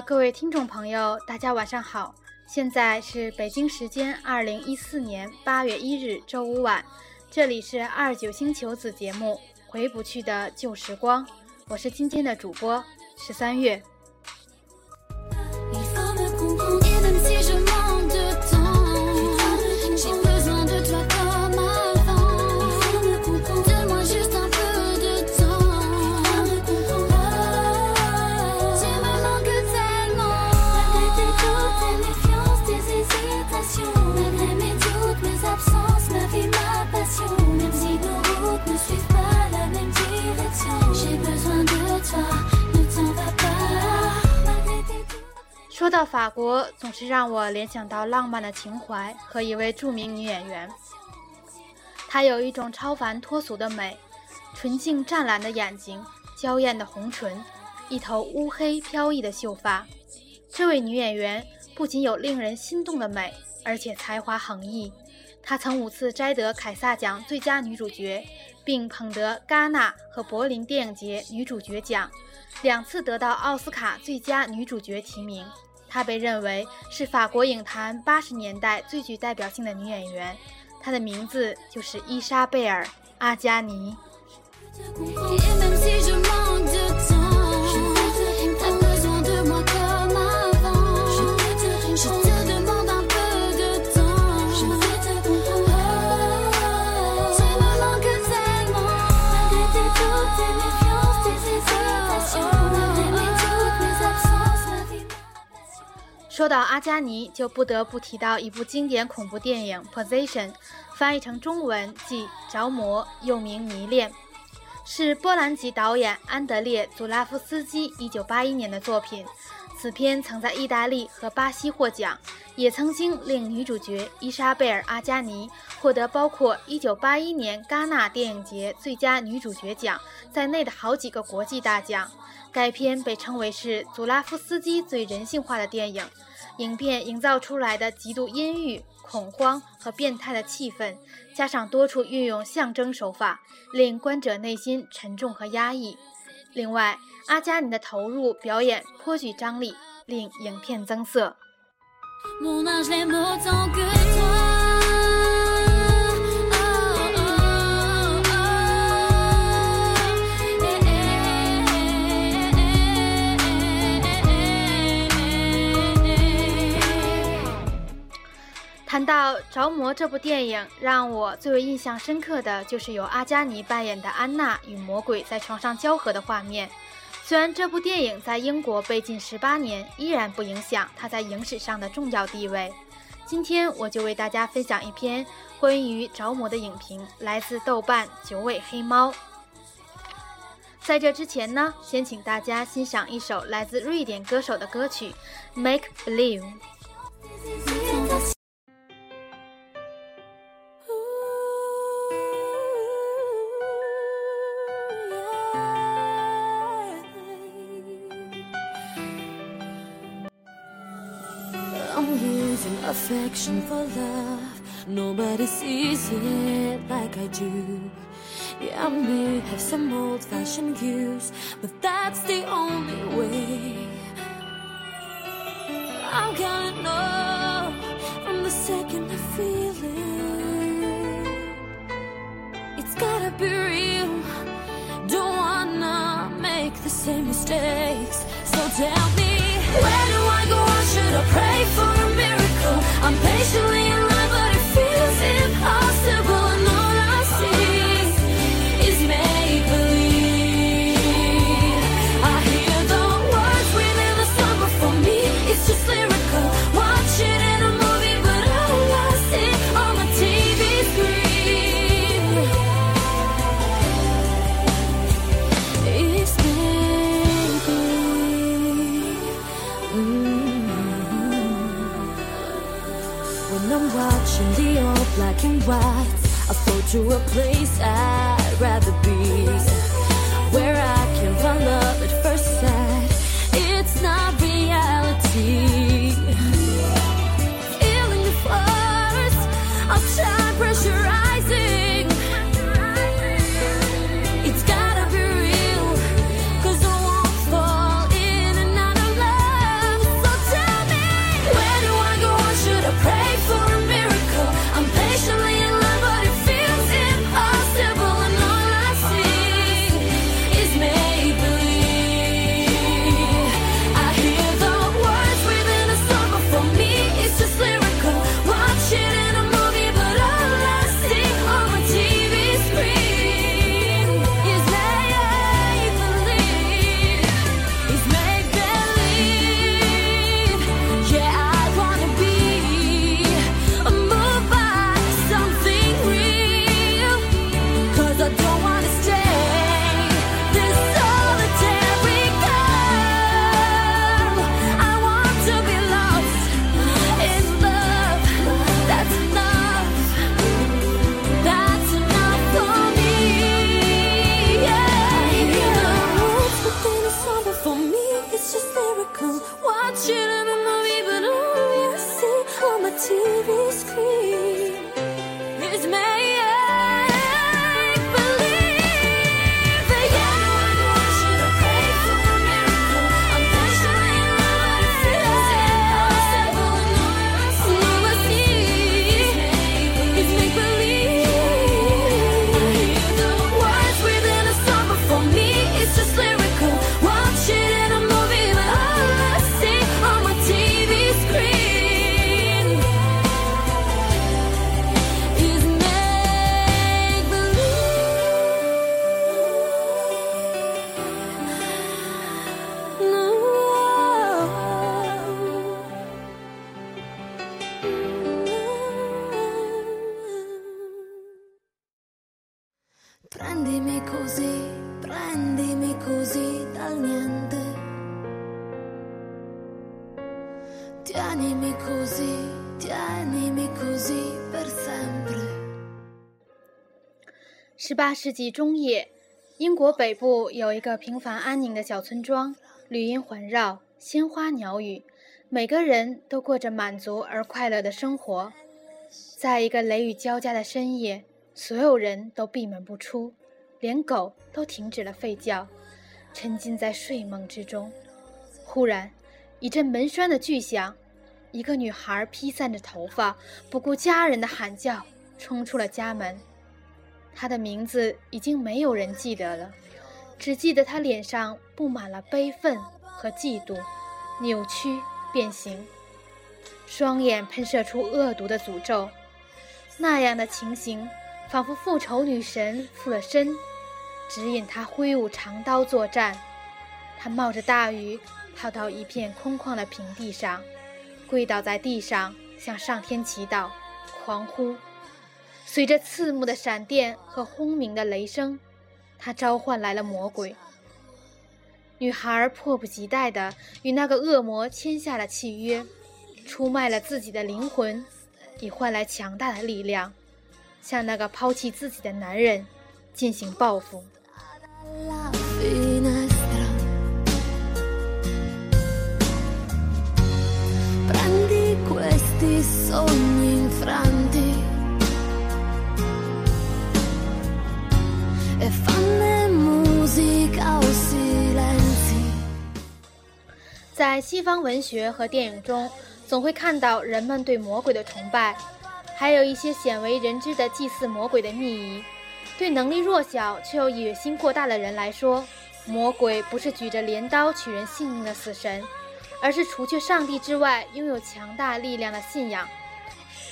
各位听众朋友，大家晚上好！现在是北京时间二零一四年八月一日周五晚，这里是二九星球子节目《回不去的旧时光》，我是今天的主播十三月。到法国，总是让我联想到浪漫的情怀和一位著名女演员。她有一种超凡脱俗的美，纯净湛蓝的眼睛，娇艳的红唇，一头乌黑飘逸的秀发。这位女演员不仅有令人心动的美，而且才华横溢。她曾五次摘得凯撒奖最佳女主角，并捧得戛纳和柏林电影节女主角奖，两次得到奥斯卡最佳女主角提名。她被认为是法国影坛八十年代最具代表性的女演员，她的名字就是伊莎贝尔·阿加尼。说到阿加尼，就不得不提到一部经典恐怖电影《Position》，翻译成中文即《着魔》，又名《迷恋》，是波兰籍导演安德烈·祖拉夫斯基1981年的作品。此片曾在意大利和巴西获奖，也曾经令女主角伊莎贝尔·阿加尼获得包括1981年戛纳电影节最佳女主角奖在内的好几个国际大奖。该片被称为是祖拉夫斯基最人性化的电影。影片营造出来的极度阴郁、恐慌和变态的气氛，加上多处运用象征手法，令观者内心沉重和压抑。另外，阿加尼的投入表演颇具张力，令影片增色。谈到《着魔》这部电影，让我最为印象深刻的就是由阿加尼扮演的安娜与魔鬼在床上交合的画面。虽然这部电影在英国被禁十八年，依然不影响它在影史上的重要地位。今天我就为大家分享一篇关于《着魔》的影评，来自豆瓣九尾黑猫。在这之前呢，先请大家欣赏一首来自瑞典歌手的歌曲《Make Believe》。Affection for love. Nobody sees it like I do. Yeah, I may have some old fashioned views, but that's the only way. I'm gonna know from the second I feel it. It's gotta be real. Don't wanna make the same mistakes. So tell me, where do I go? Or should I pray for miracle? I'm patiently in 八世纪中叶英国北部有一个平凡安宁的小村庄绿荫环绕鲜花鸟语每个人都过着满足而快乐的生活。在一个雷雨交加的深夜所有人都闭门不出连狗都停止了吠叫沉浸在睡梦之中。忽然一阵门栓的巨响一个女孩披散着头发不顾家人的喊叫冲出了家门。他的名字已经没有人记得了，只记得他脸上布满了悲愤和嫉妒，扭曲变形，双眼喷射出恶毒的诅咒。那样的情形，仿佛复仇女神附了身，指引他挥舞长刀作战。他冒着大雨，跑到一片空旷的平地上，跪倒在地上，向上天祈祷，狂呼。随着刺目的闪电和轰鸣的雷声，她召唤来了魔鬼。女孩迫不及待地与那个恶魔签下了契约，出卖了自己的灵魂。以换来强大的力量，向那个抛弃自己的男人进行报复。在西方文学和电影中。总会看到人们对魔鬼的崇拜，还有一些鲜为人知的祭祀魔鬼的秘仪。对能力弱小却又野心过大的人来说，魔鬼不是举着镰刀取人性命的死神，而是除却上帝之外拥有强大力量的信仰。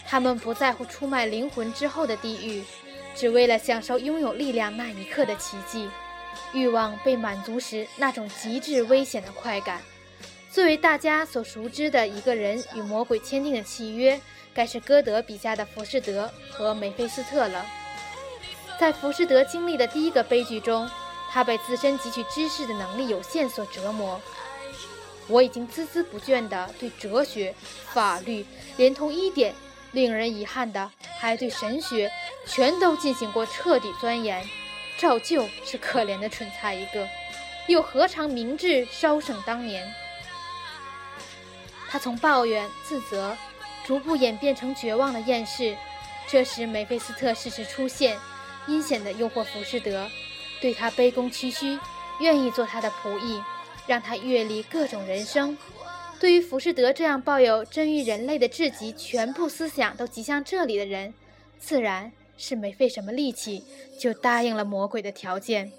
他们不在乎出卖灵魂之后的地狱，只为了享受拥有力量那一刻的奇迹。欲望被满足时那种极致危险的快感。最为大家所熟知的一个人与魔鬼签订的契约，该是歌德笔下的浮士德和梅菲斯特了。在浮士德经历的第一个悲剧中，他被自身汲取知识的能力有限所折磨。我已经孜孜不倦地对哲学、法律，连同一点令人遗憾的，还对神学，全都进行过彻底钻研，照旧是可怜的蠢材一个，又何尝明智稍胜当年？他从抱怨、自责，逐步演变成绝望的厌世。这时，梅菲斯特适时出现，阴险地诱惑浮士德，对他卑躬屈膝，愿意做他的仆役，让他阅历各种人生。对于浮士德这样抱有真于人类的至极、全部思想都集向这里的人，自然是没费什么力气就答应了魔鬼的条件。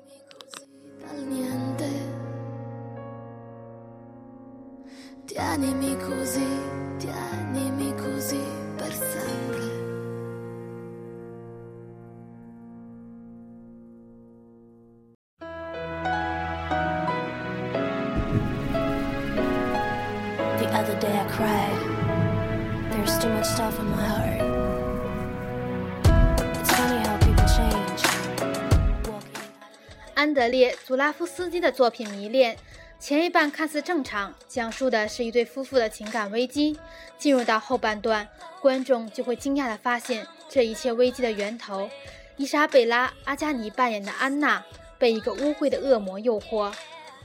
安德烈·祖拉夫斯基的作品《迷恋》前一半看似正常，讲述的是一对夫妇的情感危机。进入到后半段，观众就会惊讶地发现，这一切危机的源头——伊莎贝拉·阿加尼扮演的安娜，被一个污秽的恶魔诱惑。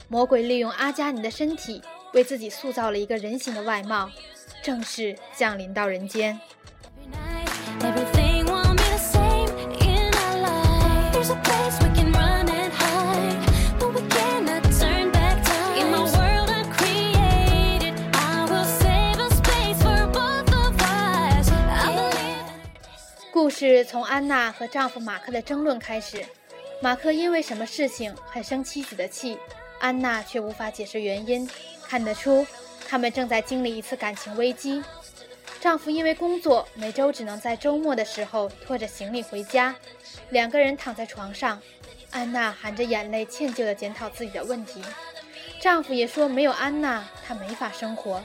魔鬼利用阿加尼的身体，为自己塑造了一个人形的外貌，正式降临到人间。故事从安娜和丈夫马克的争论开始。马克因为什么事情很生妻子的气，安娜却无法解释原因。看得出，他们正在经历一次感情危机。丈夫因为工作，每周只能在周末的时候拖着行李回家。两个人躺在床上，安娜含着眼泪歉疚地检讨自己的问题，丈夫也说没有安娜他没法生活。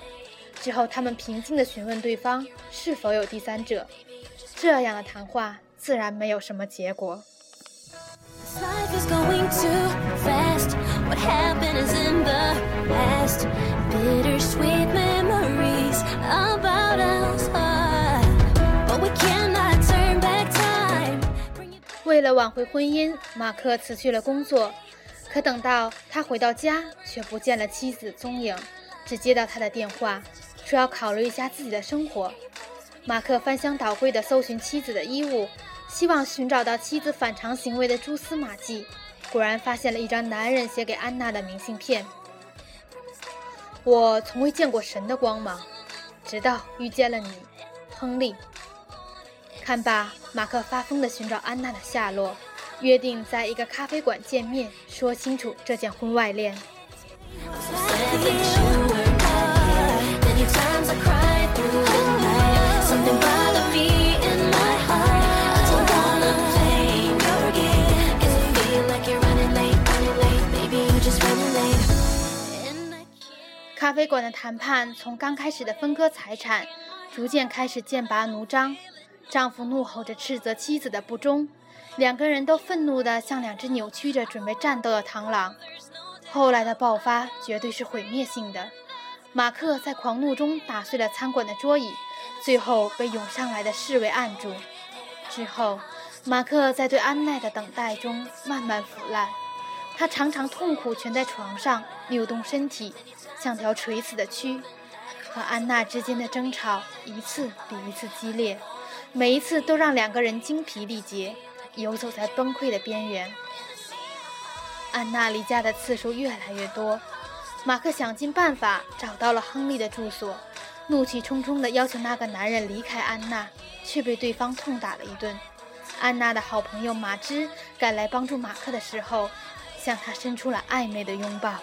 之后，他们平静地询问对方是否有第三者。这样的谈话自然没有什么结果。Life is going too fast. What happens in the past. 为了挽回婚姻，马克辞去了工作。可等到他回到家，却不见了妻子踪影，只接到他的电话，说要考虑一下自己的生活。马克翻箱倒柜地搜寻妻子的衣物，希望寻找到妻子反常行为的蛛丝马迹。果然发现了一张男人写给安娜的明信片。我从未见过神的光芒，直到遇见了你，亨利。看吧，马克发疯地寻找安娜的下落，约定在一个咖啡馆见面，说清楚这件婚外恋。咖啡馆的谈判从刚开始的分割财产，逐渐开始剑拔弩张。丈夫怒吼着斥责妻子的不忠，两个人都愤怒地像两只扭曲着准备战斗的螳螂。后来的爆发绝对是毁灭性的。马克在狂怒中打碎了餐馆的桌椅，最后被涌上来的侍卫按住。之后，马克在对安奈的等待中慢慢腐烂。他常常痛苦蜷在床上，扭动身体，像条垂死的蛆。和安娜之间的争吵一次比一次激烈，每一次都让两个人精疲力竭，游走在崩溃的边缘。安娜离家的次数越来越多，马克想尽办法找到了亨利的住所，怒气冲冲地要求那个男人离开安娜，却被对方痛打了一顿。安娜的好朋友马芝赶来帮助马克的时候，向他伸出了暧昧的拥抱。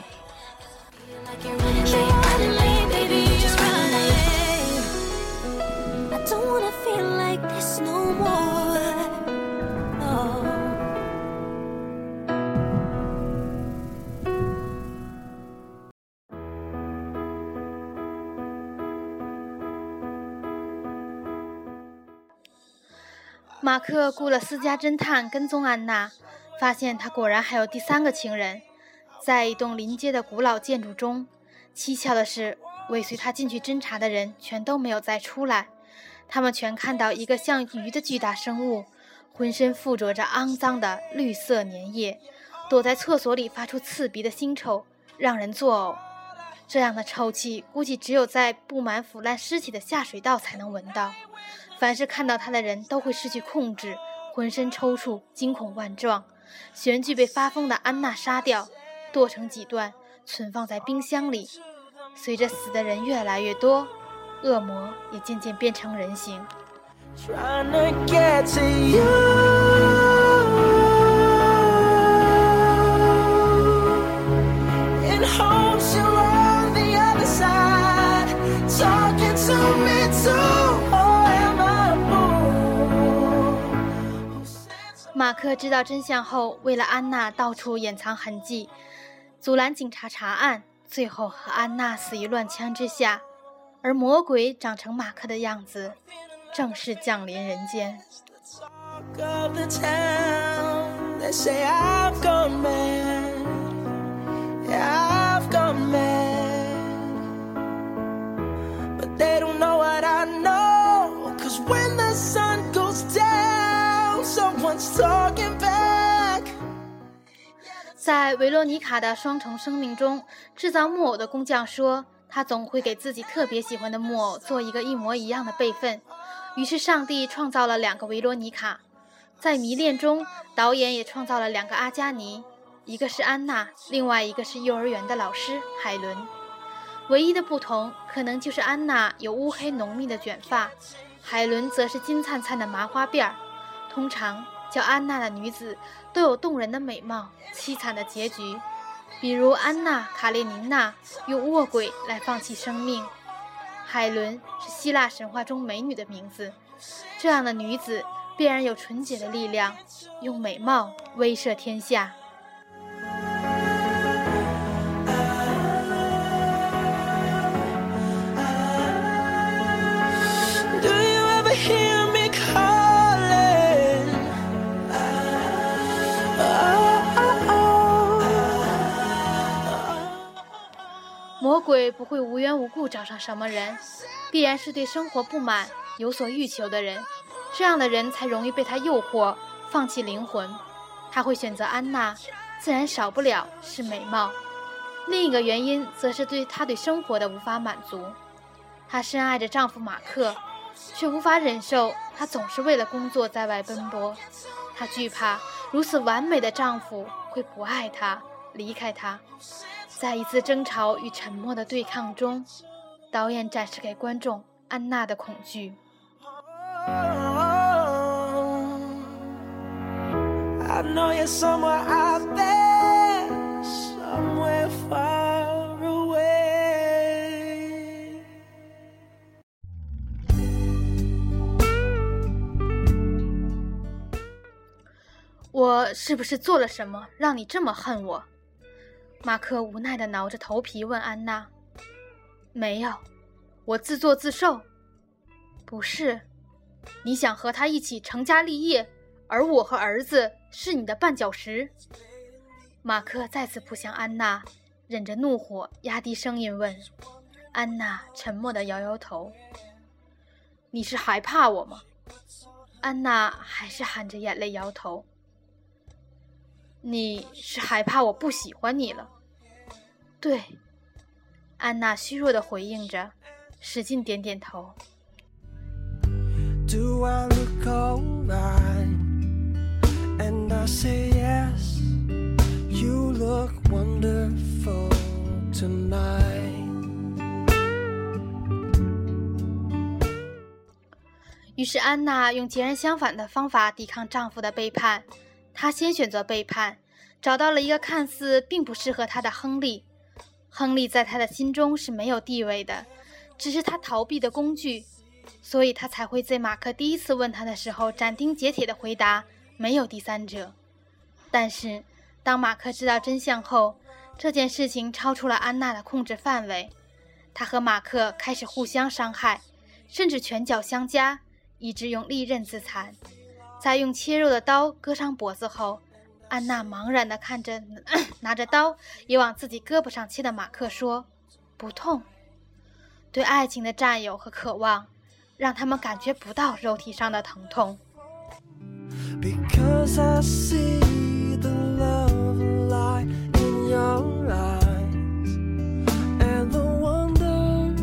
马克雇了私家侦探跟踪安娜，发现她果然还有第三个情人，在一栋临街的古老建筑中。蹊跷的是，尾随他进去侦查的人全都没有再出来，他们全看到一个像鱼的巨大生物，浑身附着着肮脏的绿色粘液，躲在厕所里发出刺鼻的腥臭，让人作呕。这样的臭气，估计只有在布满腐烂尸体的下水道才能闻到。凡是看到他的人都会失去控制，浑身抽搐，惊恐万状。悬具被发疯的安娜杀掉，剁成几段，存放在冰箱里。随着死的人越来越多，恶魔也渐渐变成人形。Oh, 马克知道真相后，为了安娜到处掩藏痕迹，阻拦警察查案，最后和安娜死于乱枪之下。而魔鬼长成马克的样子，正式降临人间。在维罗妮卡的双重生命中，制造木偶的工匠说，他总会给自己特别喜欢的木偶做一个一模一样的备份。于是，上帝创造了两个维罗妮卡。在迷恋中，导演也创造了两个阿加尼，一个是安娜，另外一个是幼儿园的老师海伦。唯一的不同，可能就是安娜有乌黑浓密的卷发，海伦则是金灿灿的麻花辫儿。通常叫安娜的女子都有动人的美貌，凄惨的结局，比如安娜·卡列尼娜用卧轨来放弃生命，海伦是希腊神话中美女的名字。这样的女子必然有纯洁的力量，用美貌威慑天下。魔鬼不会无缘无故找上什么人，必然是对生活不满、有所欲求的人。这样的人才容易被他诱惑，放弃灵魂。他会选择安娜，自然少不了是美貌。另一个原因则是对她对生活的无法满足。她深爱着丈夫马克，却无法忍受他总是为了工作在外奔波。她惧怕如此完美的丈夫会不爱她，离开她。在一次争吵与沉默的对抗中导演展示给观众安娜的恐惧。我是不是做了什么让你这么恨我？马克无奈地挠着头皮问安娜：“没有，我自作自受。不是，你想和他一起成家立业，而我和儿子是你的绊脚石。”马克再次扑向安娜，忍着怒火，压低声音问：“安娜，沉默地摇摇头。你是害怕我吗？”安娜还是含着眼泪摇头。你是害怕我不喜欢你了？对，安娜虚弱的回应着，使劲点点头。Do I look alright? And I say yes. You look wonderful tonight. 于是安娜用截然相反的方法抵抗丈夫的背叛。她先选择背叛，找到了一个看似并不适合她的亨利。亨利在她的心中是没有地位的，只是她逃避的工具，所以她才会在马克第一次问她的时候斩钉截铁地回答没有第三者。但是当马克知道真相后，这件事情超出了安娜的控制范围，她和马克开始互相伤害，甚至拳脚相加，以致用利刃自残。在用切肉的刀割伤脖子后，安娜茫然地看着 拿着刀也往自己胳膊上切的马克说：“不痛。”对爱情的占有和渴望，让他们感觉不到肉体上的疼痛。Because I see the love light in your eyes. And the wonder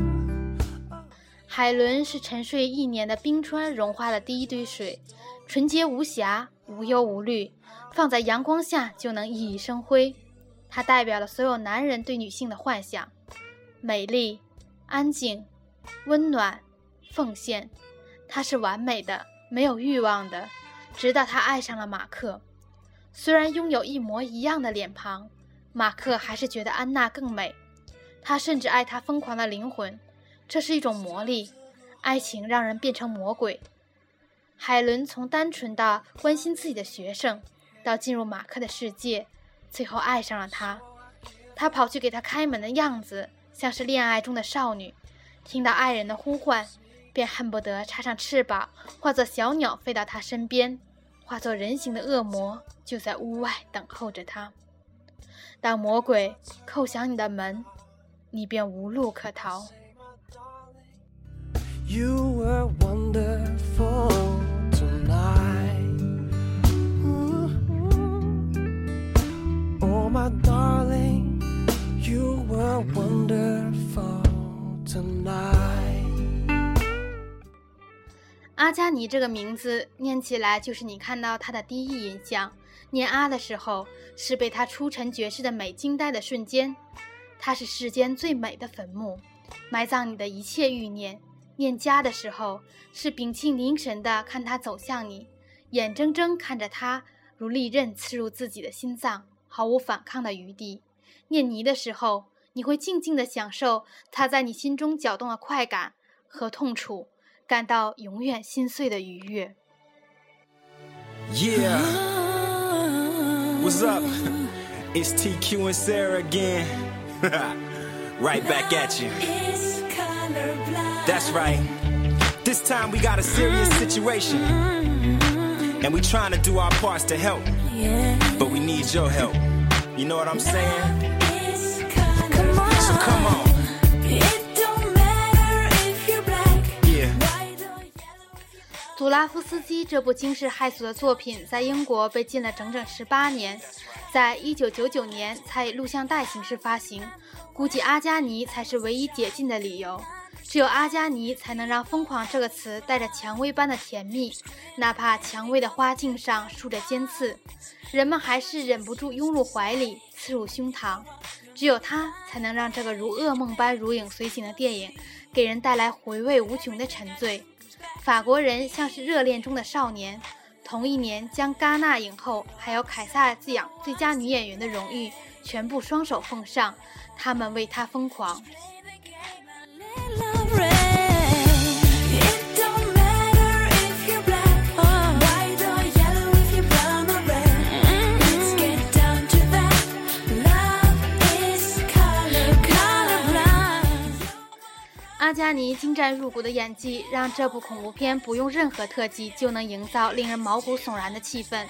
海伦是沉睡一年的冰川融化了第一堆水，纯洁无瑕，无忧无虑，放在阳光下就能熠熠生辉。它代表了所有男人对女性的幻想：美丽、安静、温暖、奉献。她是完美的，没有欲望的。直到她爱上了马克，虽然拥有一模一样的脸庞，马克还是觉得安娜更美。他甚至爱她疯狂的灵魂。这是一种魔力，爱情让人变成魔鬼。海伦从单纯的关心自己的学生，到进入马克的世界，最后爱上了他。他跑去给他开门的样子，像是恋爱中的少女。听到爱人的呼唤，便恨不得插上翅膀，化作小鸟飞到他身边，化作人形的恶魔就在屋外等候着他。当魔鬼叩响你的门，你便无路可逃。You were 你这个名字念起来就是你看到它的第一印象。念阿的时候，是被它出尘绝世的美惊呆的瞬间。它是世间最美的坟墓，埋葬你的一切欲念。念家的时候，是屏气凝神的看它走向你，眼睁睁看着它如利刃刺入自己的心脏，毫无反抗的余地。念尼的时候，你会静静的享受它在你心中搅动的快感和痛楚。Yeah, what's up? It's TQ and Sarah again. right back at you. That's right. This time we got a serious mm-hmm. situation. And we trying to do our parts to help. But we need your help. You know what I'm saying? So come on. 祖拉夫斯基这部惊世骇俗的作品在英国被禁了整整十八年，在一九九九年才以录像带形式发行。估计阿加尼才是唯一解禁的理由，只有阿加尼才能让“疯狂”这个词带着蔷薇般的甜蜜，哪怕蔷薇的花茎上竖着尖刺，人们还是忍不住拥入怀里，刺入胸膛。只有他才能让这个如噩梦般如影随形的电影，给人带来回味无穷的沉醉。法国人像是热恋中的少年，同一年将戛纳影后还有凯撒兹奖最佳女演员的荣誉全部双手奉上，他们为她疯狂。阿加尼精湛入骨的演技，让这部恐怖片不用任何特技就能营造令人毛骨悚然的气氛。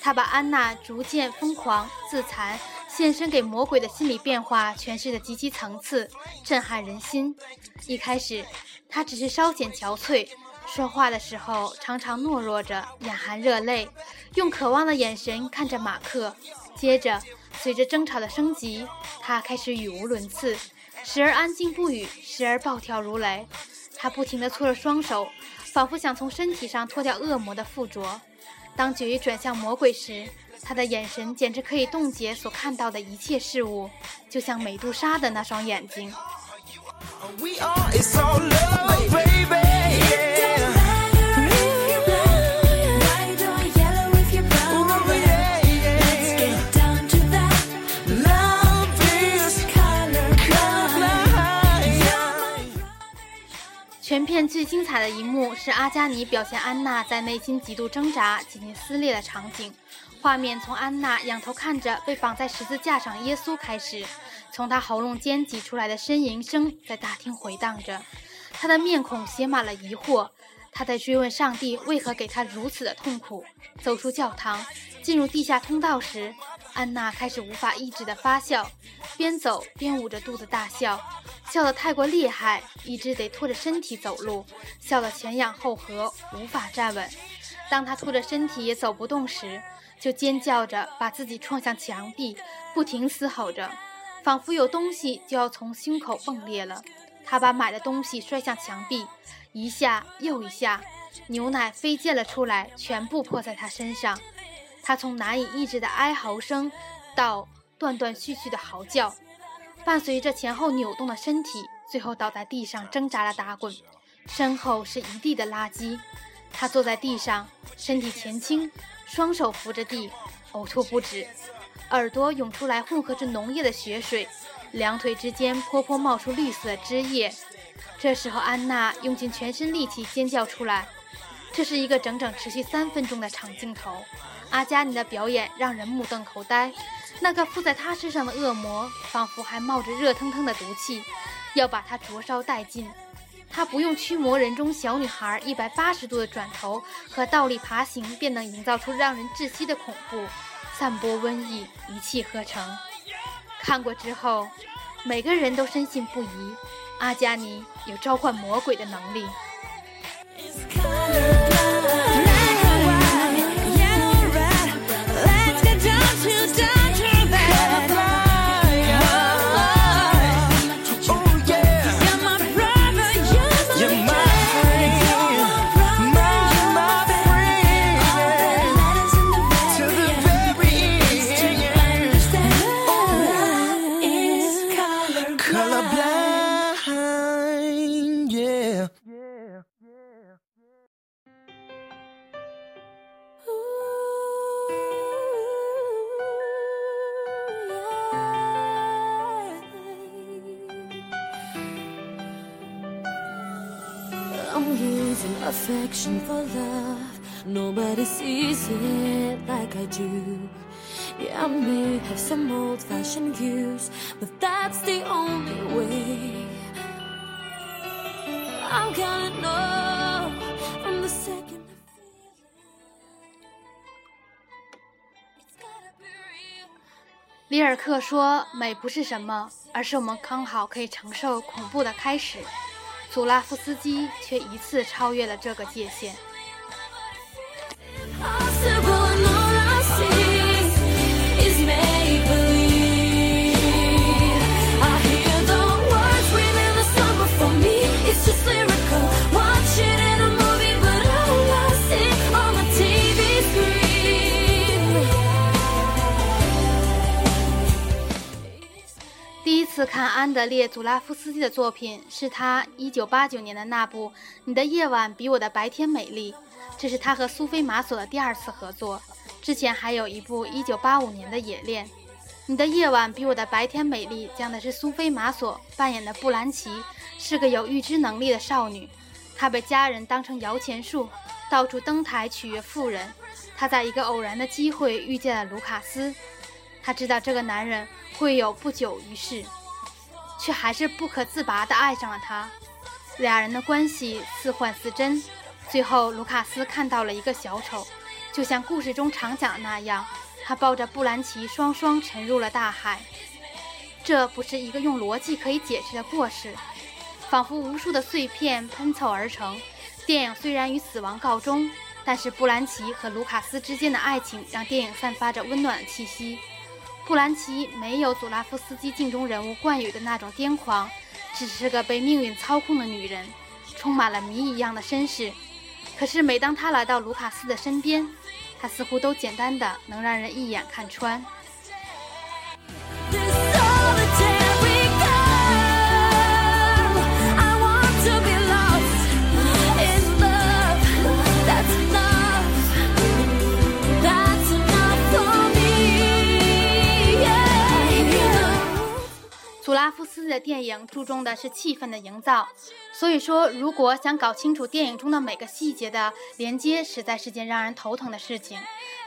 他把安娜逐渐疯狂、自残、献身给魔鬼的心理变化诠释得极其层次，震撼人心。一开始，他只是稍显憔悴，说话的时候常常懦弱着，眼含热泪，用渴望的眼神看着马克。接着，随着争吵的升级，他开始语无伦次，时而安静不语，时而暴跳如雷。他不停地搓着双手，仿佛想从身体上脱掉恶魔的附着。当酒意转向魔鬼时，他的眼神简直可以冻结所看到的一切事物，就像美杜莎的那双眼睛。全片最精彩的一幕是阿加尼表现安娜在内心极度挣扎、几近撕裂的场景。画面从安娜仰头看着被绑在十字架上耶稣开始，从她喉咙间挤出来的呻吟声在大厅回荡着，她的面孔写满了疑惑。她在追问上帝为何给她如此的痛苦。走出教堂，进入地下通道时，安娜开始无法抑制的发笑，边走边捂着肚子大笑，笑得太过厉害，一直得拖着身体走路，笑得前仰后合，无法站稳。当她拖着身体也走不动时，就尖叫着把自己撞向墙壁，不停嘶吼着，仿佛有东西就要从胸口迸裂了。她把买的东西摔向墙壁，一下又一下，牛奶飞溅了出来，全部泼在她身上。她从难以抑制的哀嚎声到断断续续的嚎叫，伴随着前后扭动的身体，最后倒在地上挣扎着打滚，身后是一地的垃圾。她坐在地上，身体前倾，双手扶着地，呕吐不止，耳朵涌出来混合着浓液的血水，两腿之间泼泼冒出绿色的汁液。这时候，安娜用尽全身力气尖叫出来。这是一个整整持续三分钟的长镜头。阿加尼的表演让人目瞪口呆。那个附在他身上的恶魔，仿佛还冒着热腾腾的毒气，要把他灼烧殆尽。他不用驱魔人中小女孩一百八十度的转头和倒立爬行，便能营造出让人窒息的恐怖，散播瘟疫，一气呵成。看过之后，每个人都深信不疑，阿加尼有召唤魔鬼的能力。Old fashioned views, but that's the only way. I'm gonna know from the second I feel it. It's gotta be real. 里尔克说：“美不是什么，而是我们刚好可以承受恐怖的开始。”祖拉夫斯基却一次超越了这个界限。次看安德烈·祖拉夫斯基的作品是他1989年的那部《你的夜晚比我的白天美丽》，这是他和苏菲玛索的第二次合作。之前还有一部1985年的《野恋》。《你的夜晚比我的白天美丽》讲的是苏菲玛索扮演的布兰奇是个有预知能力的少女，她被家人当成摇钱树，到处登台取悦富人。她在一个偶然的机会遇见了卢卡斯，她知道这个男人。会有不久于世，却还是不可自拔地爱上了他。俩人的关系似幻似真。最后，卢卡斯看到了一个小丑，就像故事中常讲的那样，他抱着布兰奇双双沉入了大海。这不是一个用逻辑可以解释的故事，仿佛无数的碎片喷凑而成。电影虽然以死亡告终，但是布兰奇和卢卡斯之间的爱情让电影散发着温暖的气息。布兰奇没有祖拉夫斯基镜中人物惯有的那种癫狂，只是个被命运操控的女人，充满了谜一样的身世。可是每当她来到卢卡斯的身边，她似乎都简单的能让人一眼看穿。祖拉夫斯的电影注重的是气氛的营造，所以说，如果想搞清楚电影中的每个细节的连接，实在是件让人头疼的事情。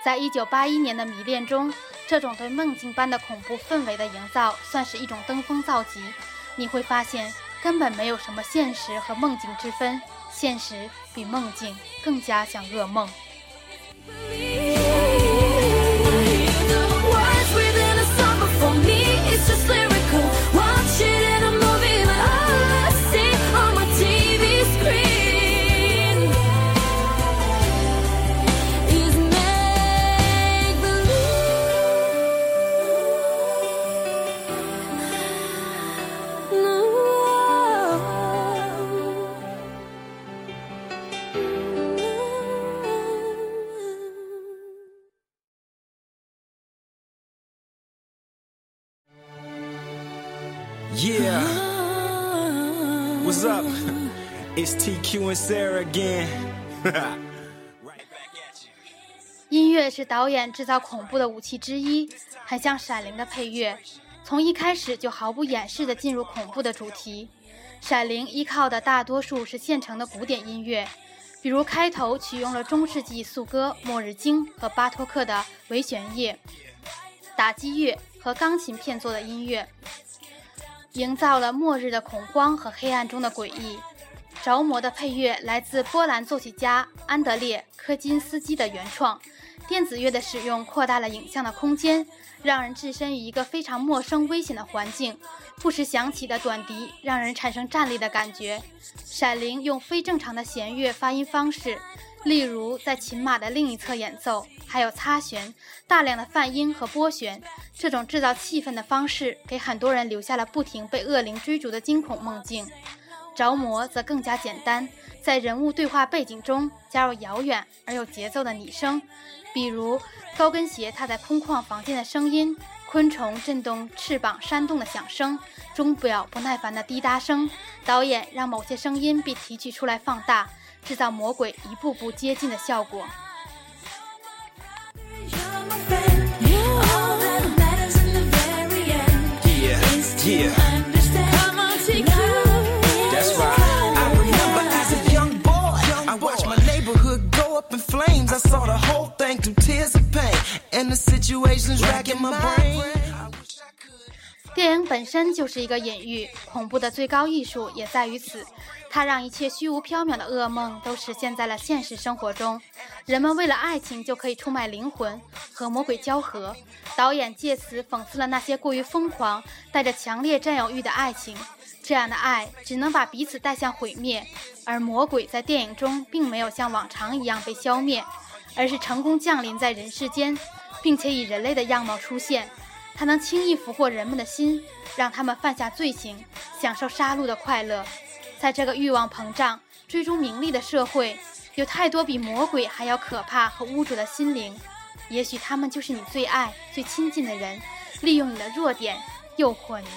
在一九八一年的《迷恋》中，这种对梦境般的恐怖氛围的营造，算是一种登峰造极。你会发现，根本没有什么现实和梦境之分，现实比梦境更加像噩梦。Again. 音乐是导演制造恐怖的武器之一，很像《闪灵》的配乐，从一开始就毫不掩饰地进入恐怖的主题。《闪灵》依靠的大多数是现成的古典音乐，比如开头取用了中世纪颂歌《末日经》和巴托克的维弦乐、打击乐和钢琴片作的音乐。营造了末日的恐慌和黑暗中的诡异。着魔的配乐来自波兰作曲家安德烈·科金斯基的原创。电子乐的使用扩大了影像的空间，让人置身于一个非常陌生、危险的环境。不时响起的短笛让人产生站立的感觉。闪灵用非正常的弦乐发音方式，例如在琴码的另一侧演奏。还有擦弦、大量的泛音和拨弦，这种制造气氛的方式，给很多人留下了不停被恶灵追逐的惊恐梦境。着魔则更加简单，在人物对话背景中加入遥远而有节奏的拟声，比如高跟鞋踏在空旷房间的声音，昆虫震动翅膀扇动的响声，钟表不耐烦的滴答声。导演让某些声音被提取出来放大，制造魔鬼一步步接近的效果。Yeah. That's 本身就是一个隐喻，恐怖的最高艺术也在于此。它让一切虚无缥缈的噩梦都实现在了现实生活中。人们为了爱情就可以出卖灵魂和魔鬼交合。导演借此讽刺了那些过于疯狂、带着强烈占有欲的爱情。这样的爱只能把彼此带向毁灭。而魔鬼在电影中并没有像往常一样被消灭，而是成功降临在人世间，并且以人类的样貌出现。他能轻易俘获人们的心，让他们犯下罪行，享受杀戮的快乐。在这个欲望膨胀、追逐名利的社会，有太多比魔鬼还要可怕和污浊的心灵。也许他们就是你最爱、最亲近的人，利用你的弱点诱惑你。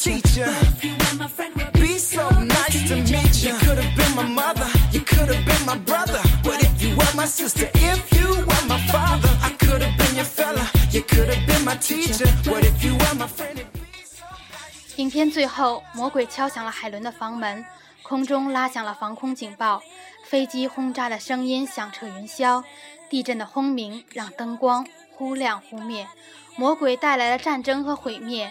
What Be so nice to meet you. You could have been my mother. You could have been my brother. But if you were my sister? If you were my father, I could have been your fella. You could have been my teacher. What if you were my friend? 影片最后，魔鬼敲响了海伦的房门，空中拉响了防空警报，飞机轰炸的声音响彻云霄，地震的轰鸣让灯光忽亮忽灭。魔鬼带来了战争和毁灭，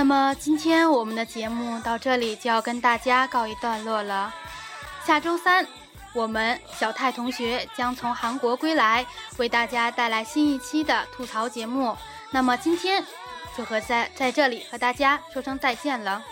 那么今天我们的节目到这里就要跟大家告一段落了。下周三，我们小泰同学将从韩国归来，为大家带来新一期的吐槽节目。那么今天就和在在这里和大家说声再见了。